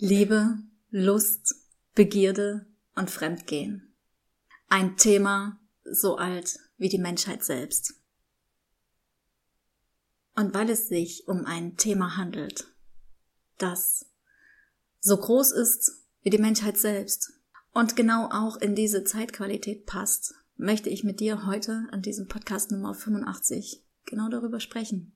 Liebe, Lust, Begierde und Fremdgehen. Ein Thema so alt wie die Menschheit selbst. Und weil es sich um ein Thema handelt, das so groß ist wie die Menschheit selbst und genau auch in diese Zeitqualität passt, möchte ich mit dir heute an diesem Podcast Nummer 85 genau darüber sprechen.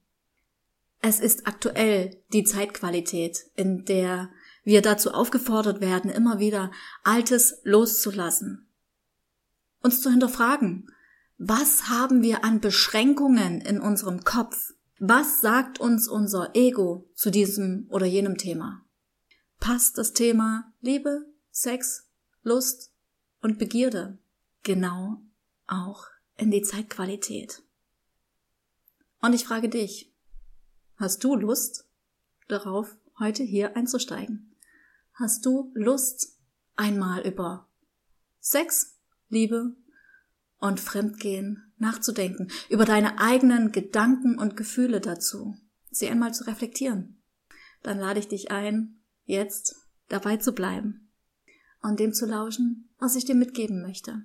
Es ist aktuell die Zeitqualität, in der wir dazu aufgefordert werden, immer wieder Altes loszulassen. Uns zu hinterfragen, was haben wir an Beschränkungen in unserem Kopf? Was sagt uns unser Ego zu diesem oder jenem Thema? Passt das Thema Liebe, Sex, Lust und Begierde genau auch in die Zeitqualität? Und ich frage dich, hast du Lust darauf, heute hier einzusteigen? Hast du Lust, einmal über Sex, Liebe und Fremdgehen nachzudenken, über deine eigenen Gedanken und Gefühle dazu, sie einmal zu reflektieren? Dann lade ich dich ein, jetzt dabei zu bleiben und dem zu lauschen, was ich dir mitgeben möchte.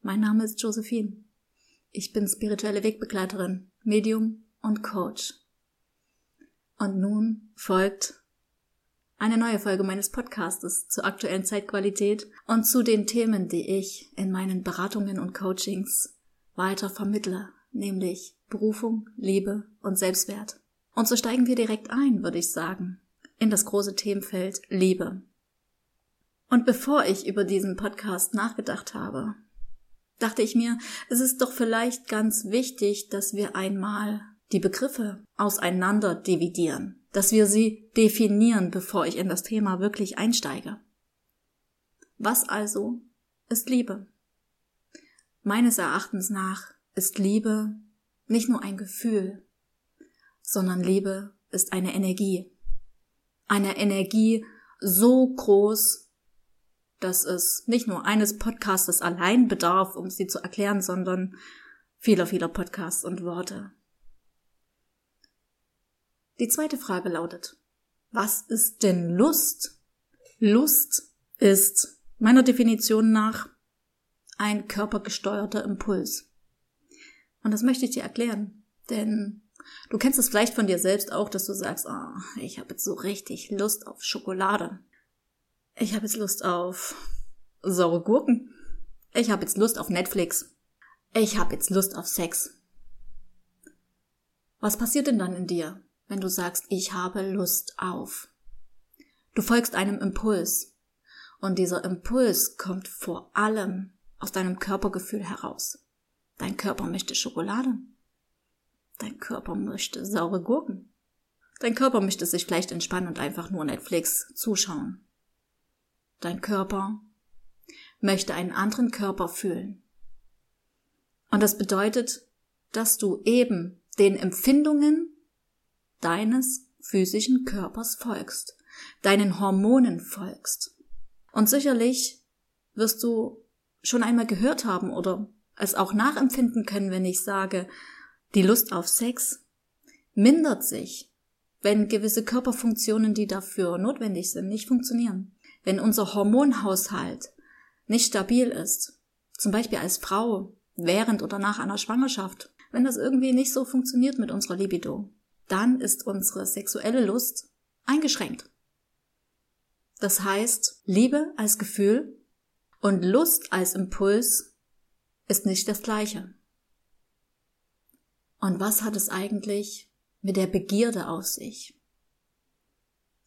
Mein Name ist Josephine. Ich bin spirituelle Wegbegleiterin, Medium und Coach. Und nun folgt eine neue Folge meines Podcastes zur aktuellen Zeitqualität und zu den Themen, die ich in meinen Beratungen und Coachings weiter vermittle, nämlich Berufung, Liebe und Selbstwert. Und so steigen wir direkt ein, würde ich sagen, in das große Themenfeld Liebe. Und bevor ich über diesen Podcast nachgedacht habe, dachte ich mir, es ist doch vielleicht ganz wichtig, dass wir einmal die Begriffe auseinander dividieren dass wir sie definieren, bevor ich in das Thema wirklich einsteige. Was also ist Liebe? Meines Erachtens nach ist Liebe nicht nur ein Gefühl, sondern Liebe ist eine Energie. Eine Energie so groß, dass es nicht nur eines Podcastes allein bedarf, um sie zu erklären, sondern vieler, vieler Podcasts und Worte. Die zweite Frage lautet, was ist denn Lust? Lust ist meiner Definition nach ein körpergesteuerter Impuls. Und das möchte ich dir erklären, denn du kennst es vielleicht von dir selbst auch, dass du sagst, oh, ich habe jetzt so richtig Lust auf Schokolade. Ich habe jetzt Lust auf saure Gurken. Ich habe jetzt Lust auf Netflix. Ich habe jetzt Lust auf Sex. Was passiert denn dann in dir? Wenn du sagst, ich habe Lust auf. Du folgst einem Impuls. Und dieser Impuls kommt vor allem aus deinem Körpergefühl heraus. Dein Körper möchte Schokolade. Dein Körper möchte saure Gurken. Dein Körper möchte sich vielleicht entspannen und einfach nur Netflix zuschauen. Dein Körper möchte einen anderen Körper fühlen. Und das bedeutet, dass du eben den Empfindungen deines physischen Körpers folgst, deinen Hormonen folgst. Und sicherlich wirst du schon einmal gehört haben oder es auch nachempfinden können, wenn ich sage, die Lust auf Sex mindert sich, wenn gewisse Körperfunktionen, die dafür notwendig sind, nicht funktionieren. Wenn unser Hormonhaushalt nicht stabil ist, zum Beispiel als Frau während oder nach einer Schwangerschaft, wenn das irgendwie nicht so funktioniert mit unserer Libido, dann ist unsere sexuelle Lust eingeschränkt. Das heißt, Liebe als Gefühl und Lust als Impuls ist nicht das gleiche. Und was hat es eigentlich mit der Begierde auf sich?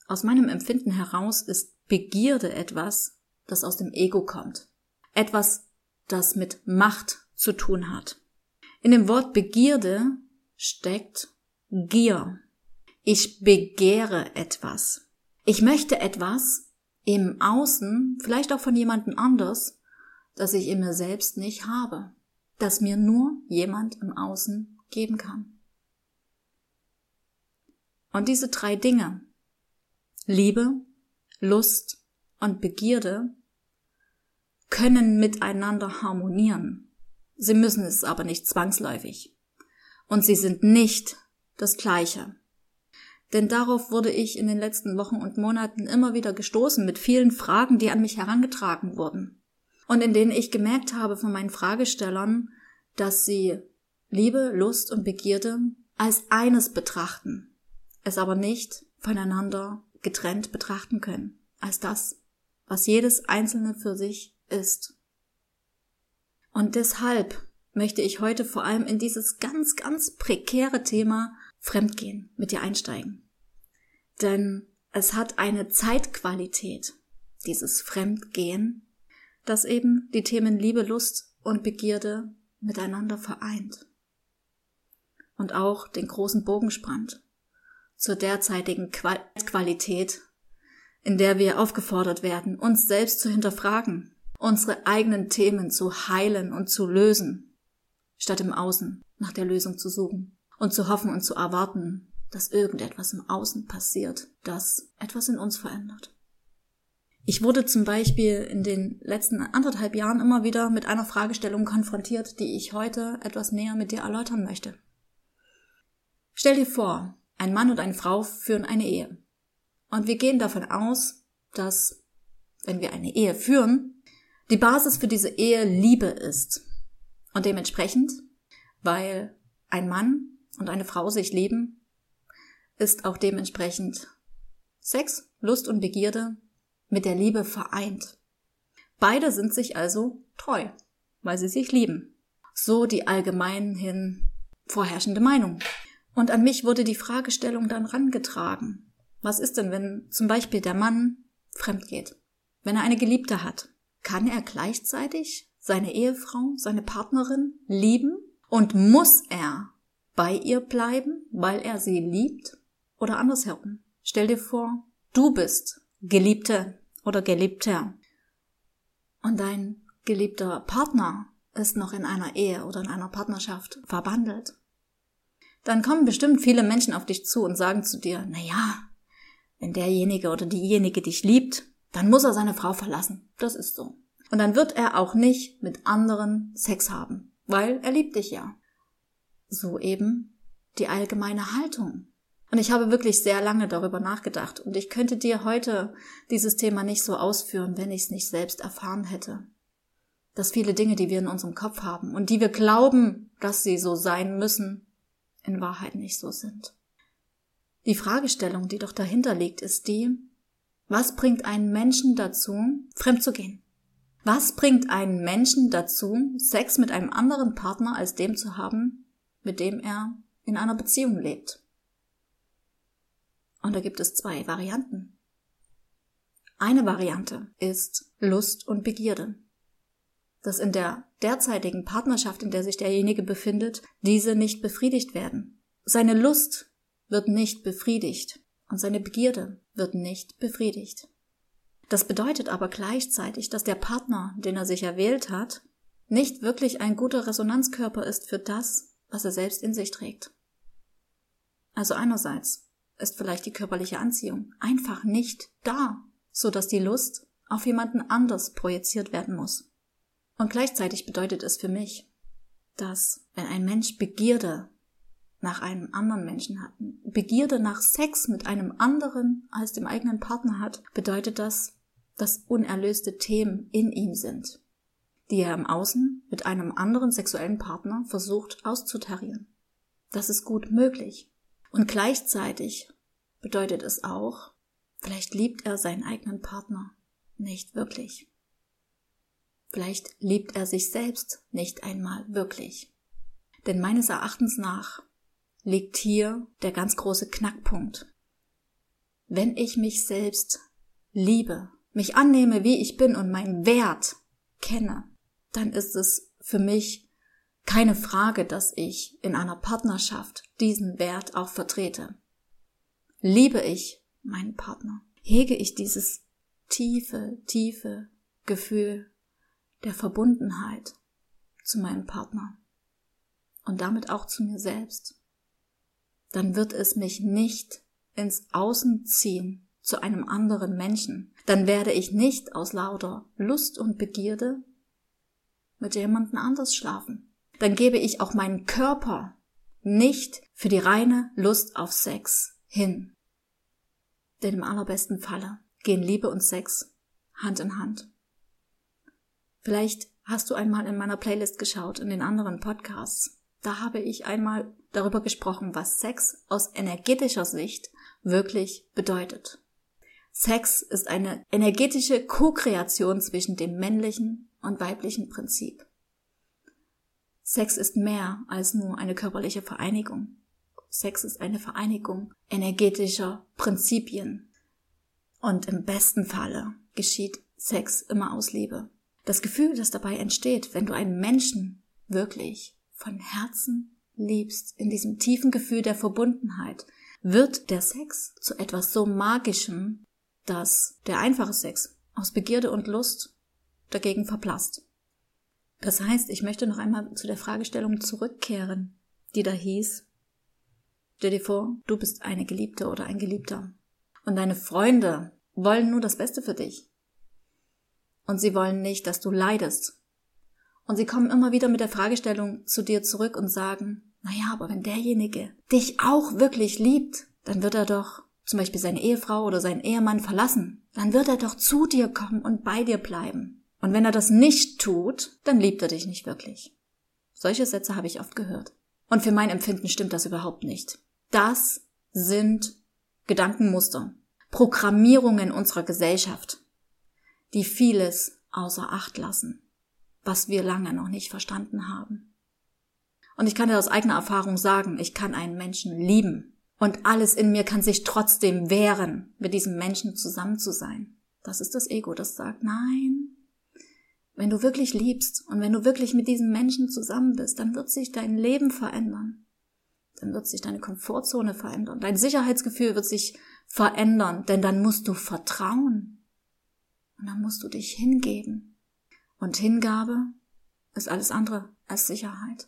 Aus meinem Empfinden heraus ist Begierde etwas, das aus dem Ego kommt. Etwas, das mit Macht zu tun hat. In dem Wort Begierde steckt Gier. Ich begehre etwas. Ich möchte etwas im Außen, vielleicht auch von jemandem anders, das ich in mir selbst nicht habe, das mir nur jemand im Außen geben kann. Und diese drei Dinge, Liebe, Lust und Begierde, können miteinander harmonieren. Sie müssen es aber nicht zwangsläufig. Und sie sind nicht das Gleiche. Denn darauf wurde ich in den letzten Wochen und Monaten immer wieder gestoßen mit vielen Fragen, die an mich herangetragen wurden. Und in denen ich gemerkt habe von meinen Fragestellern, dass sie Liebe, Lust und Begierde als eines betrachten, es aber nicht voneinander getrennt betrachten können, als das, was jedes Einzelne für sich ist. Und deshalb möchte ich heute vor allem in dieses ganz, ganz prekäre Thema Fremdgehen mit dir einsteigen. Denn es hat eine Zeitqualität, dieses Fremdgehen, das eben die Themen Liebe, Lust und Begierde miteinander vereint. Und auch den großen Bogen zur derzeitigen Qualität, in der wir aufgefordert werden, uns selbst zu hinterfragen, unsere eigenen Themen zu heilen und zu lösen, statt im Außen nach der Lösung zu suchen und zu hoffen und zu erwarten, dass irgendetwas im Außen passiert, das etwas in uns verändert. Ich wurde zum Beispiel in den letzten anderthalb Jahren immer wieder mit einer Fragestellung konfrontiert, die ich heute etwas näher mit dir erläutern möchte. Stell dir vor, ein Mann und eine Frau führen eine Ehe. Und wir gehen davon aus, dass, wenn wir eine Ehe führen, die Basis für diese Ehe Liebe ist. Und dementsprechend, weil ein Mann und eine Frau sich lieben, ist auch dementsprechend Sex, Lust und Begierde mit der Liebe vereint. Beide sind sich also treu, weil sie sich lieben. So die allgemein hin vorherrschende Meinung. Und an mich wurde die Fragestellung dann rangetragen. Was ist denn, wenn zum Beispiel der Mann fremd geht? Wenn er eine Geliebte hat, kann er gleichzeitig seine Ehefrau, seine Partnerin lieben? Und muss er bei ihr bleiben, weil er sie liebt? Oder andersherum? Stell dir vor, du bist Geliebte oder Geliebter. Und dein geliebter Partner ist noch in einer Ehe oder in einer Partnerschaft verbandelt dann kommen bestimmt viele Menschen auf dich zu und sagen zu dir, na ja, wenn derjenige oder diejenige dich liebt, dann muss er seine Frau verlassen. Das ist so. Und dann wird er auch nicht mit anderen Sex haben, weil er liebt dich ja. So eben die allgemeine Haltung. Und ich habe wirklich sehr lange darüber nachgedacht und ich könnte dir heute dieses Thema nicht so ausführen, wenn ich es nicht selbst erfahren hätte. Dass viele Dinge, die wir in unserem Kopf haben und die wir glauben, dass sie so sein müssen, in Wahrheit nicht so sind. Die Fragestellung, die doch dahinter liegt, ist die, was bringt einen Menschen dazu, fremd zu gehen? Was bringt einen Menschen dazu, Sex mit einem anderen Partner als dem zu haben, mit dem er in einer Beziehung lebt? Und da gibt es zwei Varianten. Eine Variante ist Lust und Begierde. Dass in der derzeitigen Partnerschaft, in der sich derjenige befindet, diese nicht befriedigt werden. Seine Lust wird nicht befriedigt und seine Begierde wird nicht befriedigt. Das bedeutet aber gleichzeitig, dass der Partner, den er sich erwählt hat, nicht wirklich ein guter Resonanzkörper ist für das, was er selbst in sich trägt. Also einerseits ist vielleicht die körperliche Anziehung einfach nicht da, so dass die Lust auf jemanden anders projiziert werden muss. Und gleichzeitig bedeutet es für mich, dass wenn ein Mensch Begierde nach einem anderen Menschen hat, Begierde nach Sex mit einem anderen als dem eigenen Partner hat, bedeutet das, dass unerlöste Themen in ihm sind, die er im Außen mit einem anderen sexuellen Partner versucht auszutarieren. Das ist gut möglich. Und gleichzeitig bedeutet es auch, vielleicht liebt er seinen eigenen Partner nicht wirklich. Vielleicht liebt er sich selbst nicht einmal wirklich. Denn meines Erachtens nach liegt hier der ganz große Knackpunkt. Wenn ich mich selbst liebe, mich annehme, wie ich bin und meinen Wert kenne, dann ist es für mich keine Frage, dass ich in einer Partnerschaft diesen Wert auch vertrete. Liebe ich meinen Partner? Hege ich dieses tiefe, tiefe Gefühl der Verbundenheit zu meinem Partner und damit auch zu mir selbst, dann wird es mich nicht ins Außen ziehen zu einem anderen Menschen. Dann werde ich nicht aus lauter Lust und Begierde mit jemandem anders schlafen. Dann gebe ich auch meinen Körper nicht für die reine Lust auf Sex hin. Denn im allerbesten Falle gehen Liebe und Sex Hand in Hand. Vielleicht hast du einmal in meiner Playlist geschaut, in den anderen Podcasts. Da habe ich einmal darüber gesprochen, was Sex aus energetischer Sicht wirklich bedeutet. Sex ist eine energetische Co-Kreation zwischen dem männlichen und weiblichen Prinzip. Sex ist mehr als nur eine körperliche Vereinigung. Sex ist eine Vereinigung energetischer Prinzipien. Und im besten Falle geschieht Sex immer aus Liebe. Das Gefühl, das dabei entsteht, wenn du einen Menschen wirklich von Herzen liebst, in diesem tiefen Gefühl der Verbundenheit, wird der Sex zu etwas so Magischem, dass der einfache Sex aus Begierde und Lust dagegen verblasst. Das heißt, ich möchte noch einmal zu der Fragestellung zurückkehren, die da hieß, stell dir vor, du bist eine Geliebte oder ein Geliebter und deine Freunde wollen nur das Beste für dich. Und sie wollen nicht, dass du leidest. Und sie kommen immer wieder mit der Fragestellung zu dir zurück und sagen, naja, aber wenn derjenige dich auch wirklich liebt, dann wird er doch zum Beispiel seine Ehefrau oder seinen Ehemann verlassen. Dann wird er doch zu dir kommen und bei dir bleiben. Und wenn er das nicht tut, dann liebt er dich nicht wirklich. Solche Sätze habe ich oft gehört. Und für mein Empfinden stimmt das überhaupt nicht. Das sind Gedankenmuster, Programmierungen unserer Gesellschaft, die vieles außer Acht lassen, was wir lange noch nicht verstanden haben. Und ich kann dir aus eigener Erfahrung sagen, ich kann einen Menschen lieben und alles in mir kann sich trotzdem wehren, mit diesem Menschen zusammen zu sein. Das ist das Ego, das sagt, nein, wenn du wirklich liebst und wenn du wirklich mit diesem Menschen zusammen bist, dann wird sich dein Leben verändern. Dann wird sich deine Komfortzone verändern. Dein Sicherheitsgefühl wird sich verändern, denn dann musst du vertrauen. Und dann musst du dich hingeben. Und Hingabe ist alles andere als Sicherheit.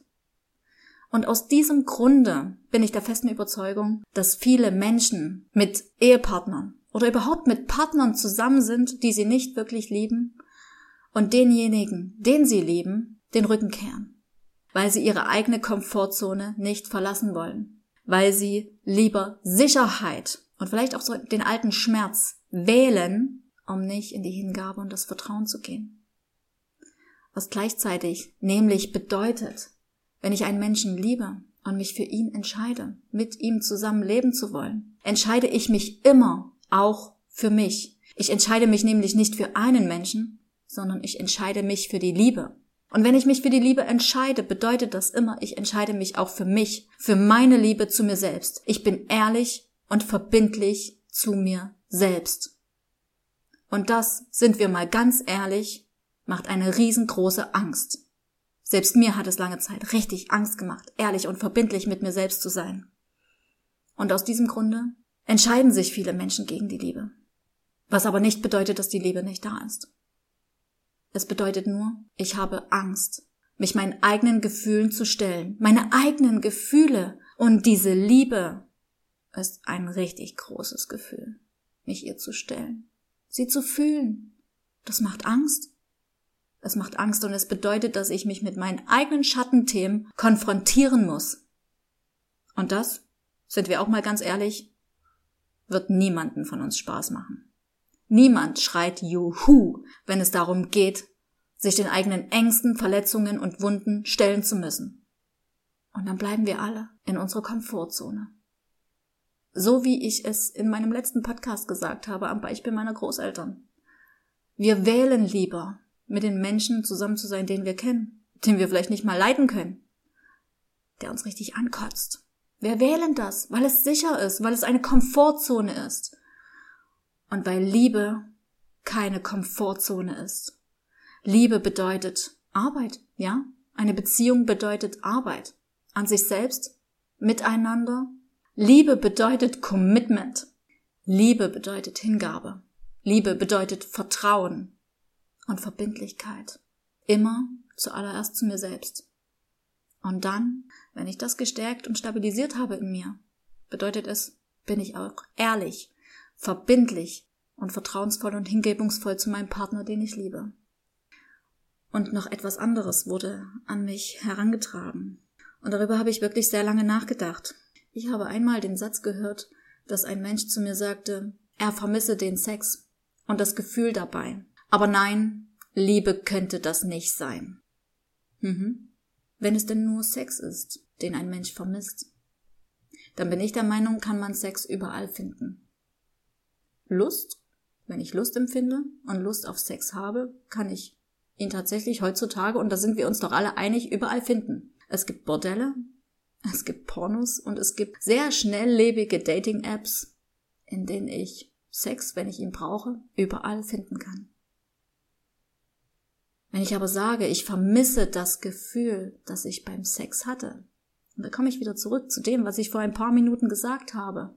Und aus diesem Grunde bin ich der festen Überzeugung, dass viele Menschen mit Ehepartnern oder überhaupt mit Partnern zusammen sind, die sie nicht wirklich lieben und denjenigen, den sie lieben, den Rücken kehren, weil sie ihre eigene Komfortzone nicht verlassen wollen, weil sie lieber Sicherheit und vielleicht auch so den alten Schmerz wählen, um nicht in die Hingabe und das Vertrauen zu gehen. Was gleichzeitig nämlich bedeutet, wenn ich einen Menschen liebe und mich für ihn entscheide, mit ihm zusammen leben zu wollen, entscheide ich mich immer auch für mich. Ich entscheide mich nämlich nicht für einen Menschen, sondern ich entscheide mich für die Liebe. Und wenn ich mich für die Liebe entscheide, bedeutet das immer, ich entscheide mich auch für mich, für meine Liebe zu mir selbst. Ich bin ehrlich und verbindlich zu mir selbst. Und das, sind wir mal ganz ehrlich, macht eine riesengroße Angst. Selbst mir hat es lange Zeit richtig Angst gemacht, ehrlich und verbindlich mit mir selbst zu sein. Und aus diesem Grunde entscheiden sich viele Menschen gegen die Liebe. Was aber nicht bedeutet, dass die Liebe nicht da ist. Es bedeutet nur, ich habe Angst, mich meinen eigenen Gefühlen zu stellen, meine eigenen Gefühle. Und diese Liebe ist ein richtig großes Gefühl, mich ihr zu stellen sie zu fühlen. Das macht Angst. Es macht Angst und es bedeutet, dass ich mich mit meinen eigenen Schattenthemen konfrontieren muss. Und das, sind wir auch mal ganz ehrlich, wird niemanden von uns Spaß machen. Niemand schreit Juhu, wenn es darum geht, sich den eigenen Ängsten, Verletzungen und Wunden stellen zu müssen. Und dann bleiben wir alle in unserer Komfortzone. So wie ich es in meinem letzten Podcast gesagt habe, am Beispiel meiner Großeltern. Wir wählen lieber, mit den Menschen zusammen zu sein, den wir kennen, den wir vielleicht nicht mal leiden können, der uns richtig ankotzt. Wir wählen das, weil es sicher ist, weil es eine Komfortzone ist. Und weil Liebe keine Komfortzone ist. Liebe bedeutet Arbeit, ja? Eine Beziehung bedeutet Arbeit. An sich selbst, miteinander Liebe bedeutet Commitment. Liebe bedeutet Hingabe. Liebe bedeutet Vertrauen und Verbindlichkeit. Immer zuallererst zu mir selbst. Und dann, wenn ich das gestärkt und stabilisiert habe in mir, bedeutet es, bin ich auch ehrlich, verbindlich und vertrauensvoll und hingebungsvoll zu meinem Partner, den ich liebe. Und noch etwas anderes wurde an mich herangetragen. Und darüber habe ich wirklich sehr lange nachgedacht. Ich habe einmal den Satz gehört, dass ein Mensch zu mir sagte, er vermisse den Sex und das Gefühl dabei. Aber nein, Liebe könnte das nicht sein. Mhm. Wenn es denn nur Sex ist, den ein Mensch vermisst, dann bin ich der Meinung, kann man Sex überall finden. Lust, wenn ich Lust empfinde und Lust auf Sex habe, kann ich ihn tatsächlich heutzutage, und da sind wir uns doch alle einig, überall finden. Es gibt Bordelle, es gibt Pornos und es gibt sehr schnelllebige Dating-Apps, in denen ich Sex, wenn ich ihn brauche, überall finden kann. Wenn ich aber sage, ich vermisse das Gefühl, das ich beim Sex hatte, und da komme ich wieder zurück zu dem, was ich vor ein paar Minuten gesagt habe.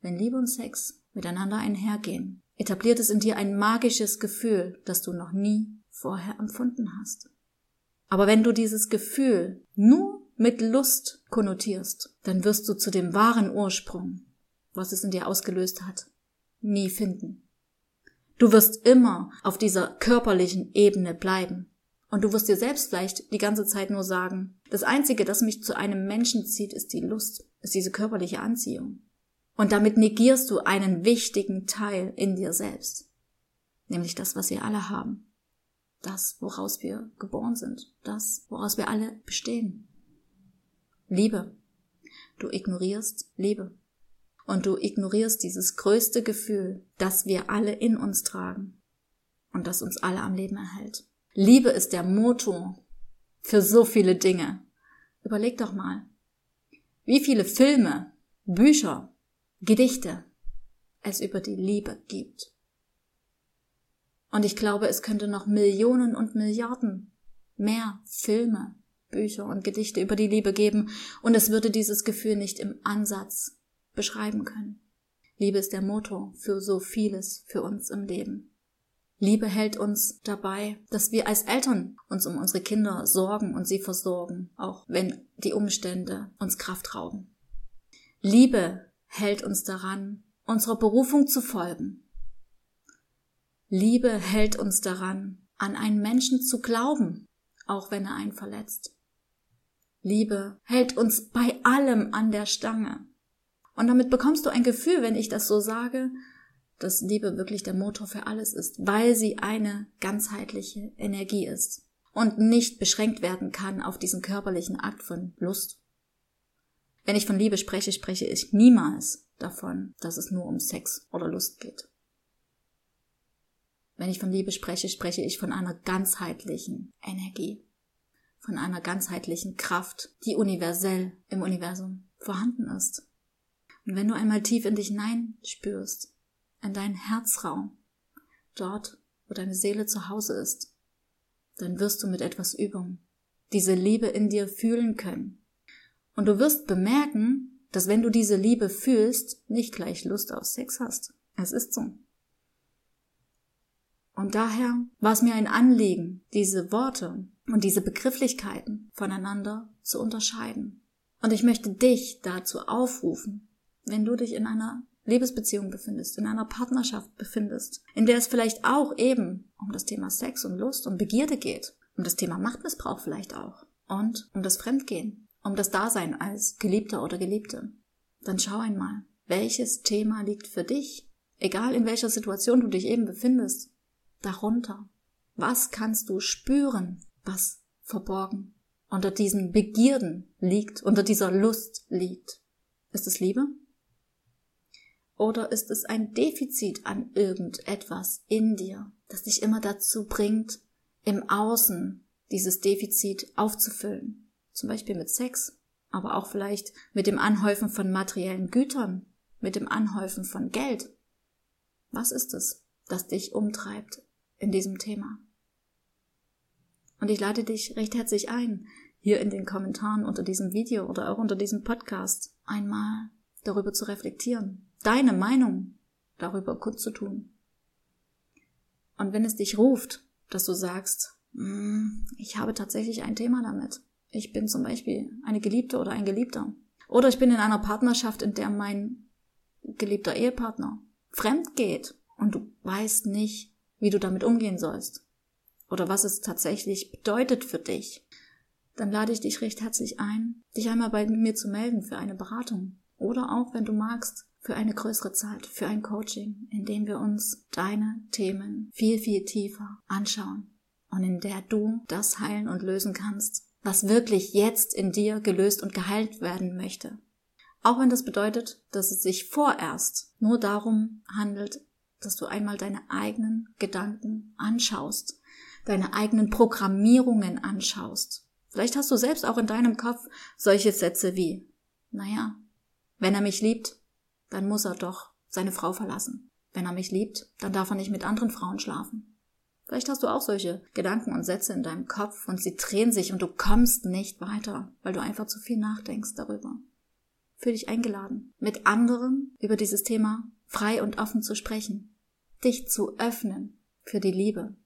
Wenn Liebe und Sex miteinander einhergehen, etabliert es in dir ein magisches Gefühl, das du noch nie vorher empfunden hast. Aber wenn du dieses Gefühl nur mit Lust konnotierst, dann wirst du zu dem wahren Ursprung, was es in dir ausgelöst hat, nie finden. Du wirst immer auf dieser körperlichen Ebene bleiben. Und du wirst dir selbst vielleicht die ganze Zeit nur sagen, das Einzige, das mich zu einem Menschen zieht, ist die Lust, ist diese körperliche Anziehung. Und damit negierst du einen wichtigen Teil in dir selbst. Nämlich das, was wir alle haben. Das, woraus wir geboren sind. Das, woraus wir alle bestehen. Liebe. Du ignorierst Liebe und du ignorierst dieses größte Gefühl, das wir alle in uns tragen und das uns alle am Leben erhält. Liebe ist der Motor für so viele Dinge. Überleg doch mal, wie viele Filme, Bücher, Gedichte es über die Liebe gibt. Und ich glaube, es könnte noch Millionen und Milliarden mehr Filme, Bücher und Gedichte über die Liebe geben, und es würde dieses Gefühl nicht im Ansatz beschreiben können. Liebe ist der Motor für so vieles für uns im Leben. Liebe hält uns dabei, dass wir als Eltern uns um unsere Kinder sorgen und sie versorgen, auch wenn die Umstände uns Kraft rauben. Liebe hält uns daran, unserer Berufung zu folgen. Liebe hält uns daran, an einen Menschen zu glauben, auch wenn er einen verletzt. Liebe hält uns bei allem an der Stange, und damit bekommst du ein Gefühl, wenn ich das so sage, dass Liebe wirklich der Motor für alles ist, weil sie eine ganzheitliche Energie ist und nicht beschränkt werden kann auf diesen körperlichen Akt von Lust. Wenn ich von Liebe spreche, spreche ich niemals davon, dass es nur um Sex oder Lust geht. Wenn ich von Liebe spreche, spreche ich von einer ganzheitlichen Energie, von einer ganzheitlichen Kraft, die universell im Universum vorhanden ist. Und wenn du einmal tief in dich hinein spürst, in deinen Herzraum, dort, wo deine Seele zu Hause ist, dann wirst du mit etwas Übung diese Liebe in dir fühlen können. Und du wirst bemerken, dass wenn du diese Liebe fühlst, nicht gleich Lust auf Sex hast. Es ist so. Und daher war es mir ein Anliegen, diese Worte und diese Begrifflichkeiten voneinander zu unterscheiden. Und ich möchte dich dazu aufrufen, wenn du dich in einer Liebesbeziehung befindest, in einer Partnerschaft befindest, in der es vielleicht auch eben um das Thema Sex und Lust und Begierde geht, um das Thema Machtmissbrauch vielleicht auch und um das Fremdgehen, um das Dasein als Geliebter oder Geliebte, dann schau einmal, welches Thema liegt für dich, egal in welcher Situation du dich eben befindest, darunter. Was kannst du spüren, was verborgen unter diesen Begierden liegt, unter dieser Lust liegt? Ist es Liebe? Oder ist es ein Defizit an irgendetwas in dir, das dich immer dazu bringt, im Außen dieses Defizit aufzufüllen? Zum Beispiel mit Sex, aber auch vielleicht mit dem Anhäufen von materiellen Gütern, mit dem Anhäufen von Geld. Was ist es, das dich umtreibt in diesem Thema? Und ich lade dich recht herzlich ein, hier in den Kommentaren unter diesem Video oder auch unter diesem Podcast einmal darüber zu reflektieren, deine Meinung darüber kundzutun. Und wenn es dich ruft, dass du sagst, mm, ich habe tatsächlich ein Thema damit. Ich bin zum Beispiel eine Geliebte oder ein Geliebter. Oder ich bin in einer Partnerschaft, in der mein geliebter Ehepartner fremd geht und du weißt nicht, wie du damit umgehen sollst. Oder was es tatsächlich bedeutet für dich. Dann lade ich dich recht herzlich ein, dich einmal bei mir zu melden für eine Beratung. Oder auch, wenn du magst, für eine größere Zeit, für ein Coaching, in dem wir uns deine Themen viel, viel tiefer anschauen und in der du das heilen und lösen kannst, was wirklich jetzt in dir gelöst und geheilt werden möchte. Auch wenn das bedeutet, dass es sich vorerst nur darum handelt, dass du einmal deine eigenen Gedanken anschaust, deine eigenen Programmierungen anschaust. Vielleicht hast du selbst auch in deinem Kopf solche Sätze wie, naja, wenn er mich liebt, dann muss er doch seine Frau verlassen. Wenn er mich liebt, dann darf er nicht mit anderen Frauen schlafen. Vielleicht hast du auch solche Gedanken und Sätze in deinem Kopf und sie drehen sich und du kommst nicht weiter, weil du einfach zu viel nachdenkst darüber. Fühl dich eingeladen, mit anderen über dieses Thema frei und offen zu sprechen, dich zu öffnen für die Liebe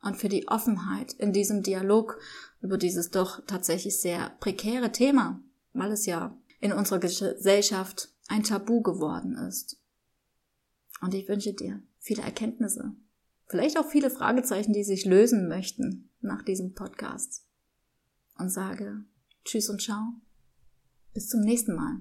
und für die Offenheit in diesem Dialog über dieses doch tatsächlich sehr prekäre Thema, weil es ja in unserer Gesellschaft ein Tabu geworden ist. Und ich wünsche dir viele Erkenntnisse, vielleicht auch viele Fragezeichen, die sich lösen möchten nach diesem Podcast. Und sage Tschüss und Ciao. Bis zum nächsten Mal.